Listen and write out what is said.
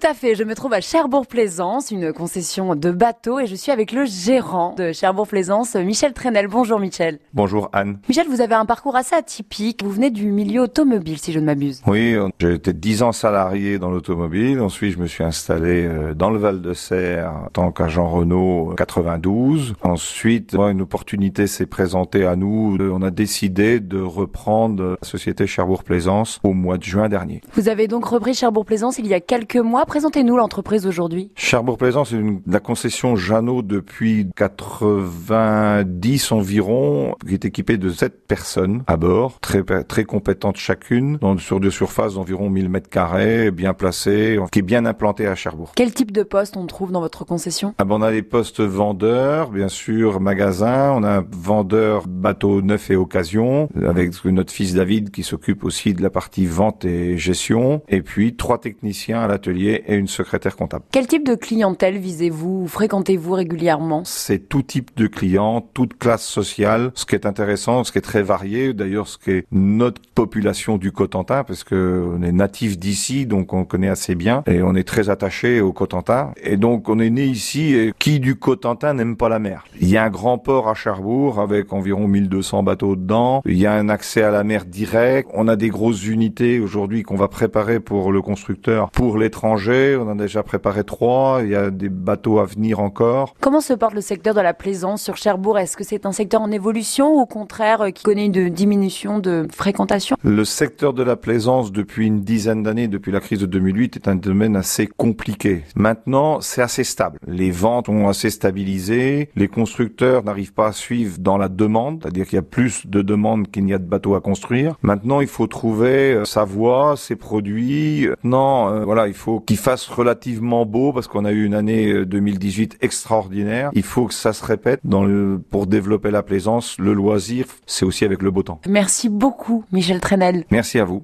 Tout à fait, je me trouve à Cherbourg-Plaisance, une concession de bateaux, et je suis avec le gérant de Cherbourg-Plaisance, Michel Trenel. Bonjour Michel. Bonjour Anne. Michel, vous avez un parcours assez atypique. Vous venez du milieu automobile, si je ne m'abuse. Oui, j'ai été dix ans salarié dans l'automobile. Ensuite, je me suis installé euh, dans le Val de Serre en tant qu'agent Renault 92. Ensuite, une opportunité s'est présentée à nous. On a décidé de reprendre la société Cherbourg-Plaisance au mois de juin dernier. Vous avez donc repris Cherbourg-Plaisance il y a quelques mois. Présentez-nous l'entreprise aujourd'hui. Cherbourg-Plaisance est la concession Jeannot depuis 90 environ, qui est équipée de 7 personnes à bord, très, très compétentes chacune, dans, sur des surfaces d'environ 1000 mètres carrés, bien placées, qui est bien implantée à Cherbourg. Quel type de poste on trouve dans votre concession? Ah ben, On a les postes vendeurs, bien sûr, magasins, on a vendeur bateau neuf et occasion, avec notre fils David qui s'occupe aussi de la partie vente et gestion, et puis trois techniciens à l'atelier et une secrétaire comptable. Quel type de clientèle visez-vous Fréquentez-vous régulièrement? C'est tout type de clients, toute classe sociale. Ce qui est intéressant, ce qui est très varié, d'ailleurs, ce qui est notre population du Cotentin, parce que on est natif d'ici, donc on connaît assez bien, et on est très attaché au Cotentin. Et donc on est né ici, et qui du Cotentin n'aime pas la mer? Il y a un grand port à Cherbourg avec environ 1200 bateaux dedans. Il y a un accès à la mer direct. On a des grosses unités aujourd'hui qu'on va préparer pour le constructeur pour l'étranger. On en a déjà préparé trois. Il y a des bateaux à venir encore. Comment se porte le secteur de la plaisance sur Cherbourg? Est-ce que c'est un secteur en évolution ou au contraire euh, qui connaît une diminution de fréquentation? Le secteur de la plaisance depuis une dizaine d'années, depuis la crise de 2008, est un domaine assez compliqué. Maintenant, c'est assez stable. Les ventes ont assez stabilisé. Les constructeurs n'arrivent pas à suivre dans la demande, c'est-à-dire qu'il y a plus de demandes qu'il n'y a de bateaux à construire. Maintenant, il faut trouver euh, sa voie, ses produits. Non, euh, voilà, il faut qu'il fasse relativement beau parce qu'on a eu une année 2018 extraordinaire. Il faut que ça se répète dans le, pour développer la plaisance. Le loisir, c'est aussi avec le beau temps. Merci beaucoup, Michel Trenel. Merci à vous.